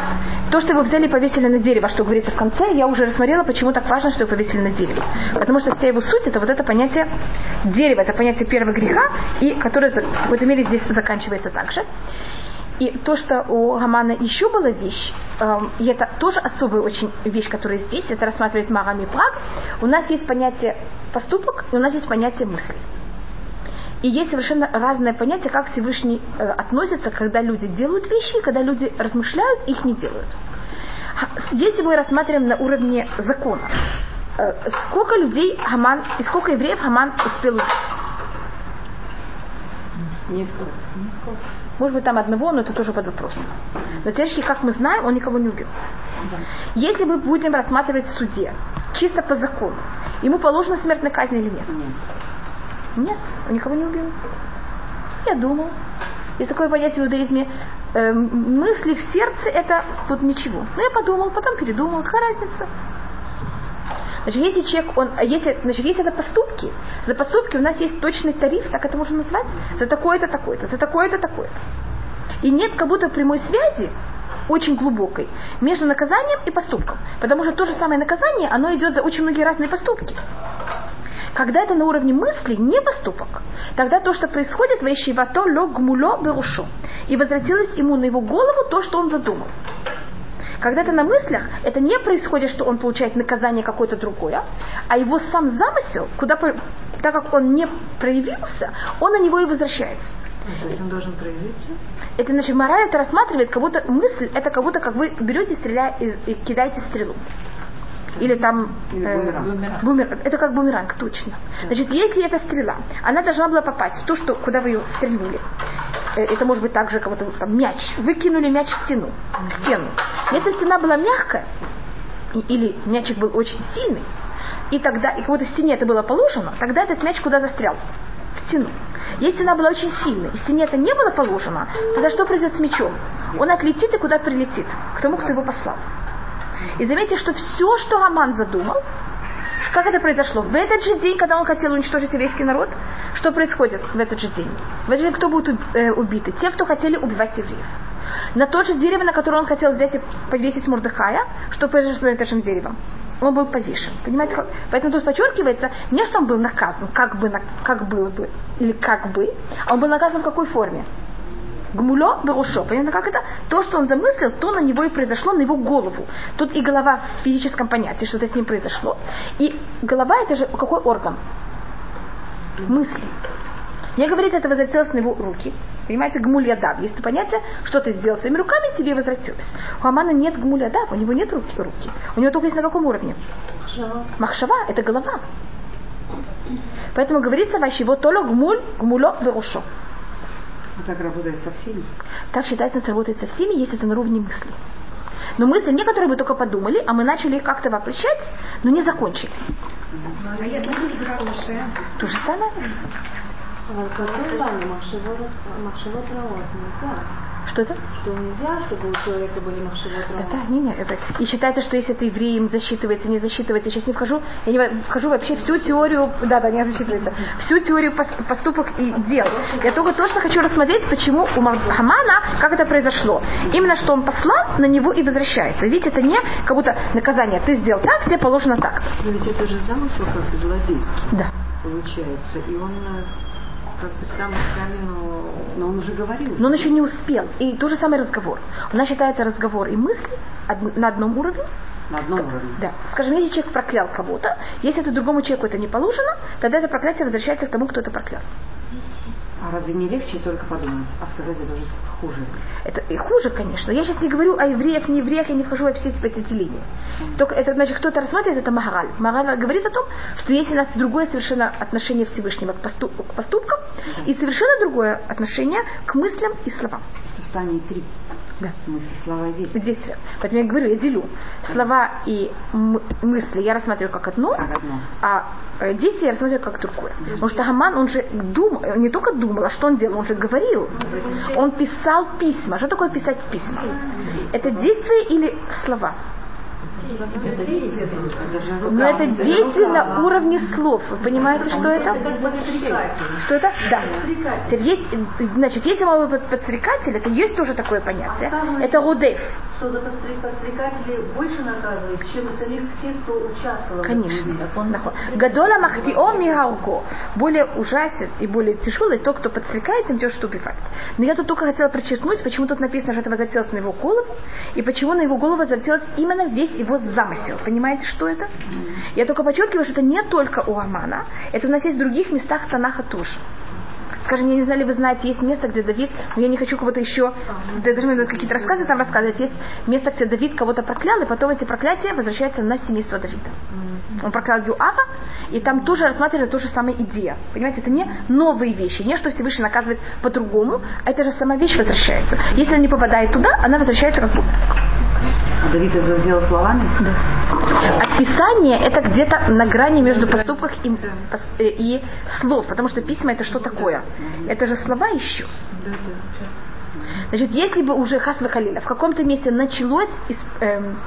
то, что его взяли и повесили на дерево, что говорится в конце, я уже рассмотрела, почему так важно, что его повесили на дерево. Потому что вся его суть это вот это понятие дерева, это понятие первого греха, и которое в этом мире здесь заканчивается также. И то, что у Хамана еще была вещь, эм, и это тоже особая очень вещь, которая здесь, это рассматривает Марами Праг, у нас есть понятие поступок, и у нас есть понятие мысли. И есть совершенно разное понятие, как Всевышний э, относится, когда люди делают вещи, и когда люди размышляют, их не делают. Если мы рассматриваем на уровне закона, э, сколько людей Хаман, и сколько евреев Хаман успел убить? Несколько. Может быть, там одного, но это тоже под вопросом. Но теоретически, как мы знаем, он никого не убил. Если мы будем рассматривать в суде, чисто по закону, ему положена смертная казнь или нет? Нет. Нет, он никого не убил. Я думал. Есть такое понятие в иудаизме, э, мысли в сердце это вот ничего. Но я подумал, потом передумал, какая разница? Значит, если человек, он, если, значит, если это поступки, за поступки у нас есть точный тариф, так это можно назвать, за такое-то, такое-то, за такое-то, такое-то. И нет как будто прямой связи, очень глубокой, между наказанием и поступком. Потому что то же самое наказание, оно идет за очень многие разные поступки. Когда это на уровне мысли, не поступок, тогда то, что происходит, вещивато ло гмуло берушо. И возвратилось ему на его голову то, что он задумал. Когда это на мыслях, это не происходит, что он получает наказание какое-то другое, а его сам замысел, куда, так как он не проявился, он на него и возвращается. То есть он должен проявиться? Это значит, мораль это рассматривает, как будто мысль, это как будто как вы берете, стреляете и кидаете стрелу. Или там Или э, бумеранг. бумер- Это как бумеранг, точно. Значит, если эта стрела, она должна была попасть в то, что, куда вы ее стрельнули. э, это может быть также как будто там мяч, выкинули мяч в стену, в стену. Если стена была мягкая, или мячик был очень сильный, и тогда, и будто в стене это было положено, тогда этот мяч куда застрял? В стену. Если она была очень сильной, и стене это не было положено, тогда что произойдет с мячом? Он отлетит и куда прилетит? К тому, кто его послал. И заметьте, что все, что Аман задумал, как это произошло? В этот же день, когда он хотел уничтожить еврейский народ, что происходит в этот же день? В этот же день кто будут уб- э, убиты? Те, кто хотели убивать евреев. На тот же дерево, на которое он хотел взять и повесить Мурдыхая, что произошло на этом деревом? Он был повешен. Понимаете, поэтому тут подчеркивается, не что он был наказан, как бы, как было бы, или как бы, а он был наказан в какой форме? Гмуло берушо. Понятно, как это? То, что он замыслил, то на него и произошло, на его голову. Тут и голова в физическом понятии, что-то с ним произошло. И голова это же какой орган? Мысли. Не говорится, это возвратилось на его руки. Понимаете, гмуль ядав. Есть понятие, что ты сделал своими руками, тебе возвратилось. У Амана нет гмуль ядав, у него нет руки. руки. У него только есть на каком уровне? Махшава – это голова. Поэтому говорится, ващи вот толо гмуль, гмуло берушо. А так работает со всеми. Так считается, это работает со всеми, если это на уровне мысли. Но мысли некоторые мы только подумали, а мы начали их как-то воплощать, но не закончили. А если люди хорошие? То же самое. Что это? Что нельзя, чтобы у человека были махшевот Это, не, не, это... И считается, что если это евреем засчитывается, не засчитывается, сейчас не вхожу, я не вхожу вообще всю теорию, да, да, не засчитывается, всю теорию поступок и дел. Я только то, что хочу рассмотреть, почему у Хамана, как это произошло. Именно что он послал, на него и возвращается. Видите, это не как будто наказание. Ты сделал так, тебе положено так. Но ведь это же замысел как злодейский. Да. Получается. И он э, как бы сам камину... Но он уже говорил. Но он еще не успел. И тот же самый разговор. У нас считается разговор и мысли на одном уровне. На одном уровне. Да. Скажем, если человек проклял кого-то, если это другому человеку это не положено, тогда это проклятие возвращается к тому, кто это проклял. А разве не легче только подумать, а сказать это уже хуже? Это и хуже, конечно. Я сейчас не говорю о евреях, не евреях, я не вхожу во все эти деления. Только это, значит, кто-то рассматривает это Магараль. Магараль говорит о том, что есть у нас другое совершенно отношение Всевышнего к, поступ- к поступкам и совершенно другое отношение к мыслям и словам. В состоянии три Да. мысли, слова действия. Действия. Поэтому я говорю, я делю. Слова и мысли я рассматриваю как одно, Как одно. а э, дети я рассматриваю как другое. Потому что Гаман, он же думал, не только думал, а что он делал, он же говорил. Он писал письма. Что такое писать письма? Это действие или слова? Но это действие на уровне слов. Вы понимаете, что это? Что это? Да. Теперь есть, значит, есть малый под- подстрекатель, это есть тоже такое понятие. Это рудев. Что за подстрек- подстрекатели больше наказывают, чем самих тех, кто участвовал. Конечно. Так он- Нахон. Гадола махтио мигалко. Более ужасен и более тяжелый тот, кто подстрекает тем, что убивает. Но я тут только хотела подчеркнуть, почему тут написано, что это возвратилось на его голову, и почему на его голову возвратилось именно весь его замысел. Понимаете, что это? Я только подчеркиваю, что это не только у Амана, это у нас есть в других местах Танаха тоже. Скажем, я не знаю, ли вы знаете, есть место, где Давид, но я не хочу кого-то еще, да, даже какие-то рассказы там рассказывать, есть место, где Давид кого-то проклял, и потом эти проклятия возвращаются на семейство Давида. Он проклял Юава, и там тоже рассматривается та же самая идея. Понимаете, это не новые вещи, не что Всевышний наказывает по-другому, а это же сама вещь возвращается. Если она не попадает туда, она возвращается как бумеранг. А Давид это сделал словами? Описание это где-то на грани между поступках и, э, и слов, потому что письма это что такое? Это же слова еще. Значит, если бы уже Хасва Халиля в каком-то месте началось исп- эм,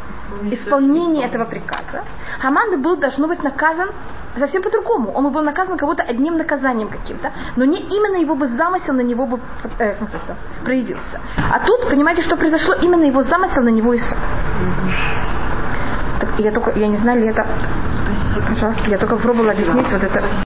исполнение этого приказа, Хаман бы был должно быть наказан совсем по-другому. Он бы был наказан кого-то одним наказанием каким-то, но не именно его бы замысел на него бы э, называется, проявился. А тут, понимаете, что произошло? Именно его замысел на него и сам. Так, я только, я не знаю, ли это... Пожалуйста, я только пробовала объяснить вот это.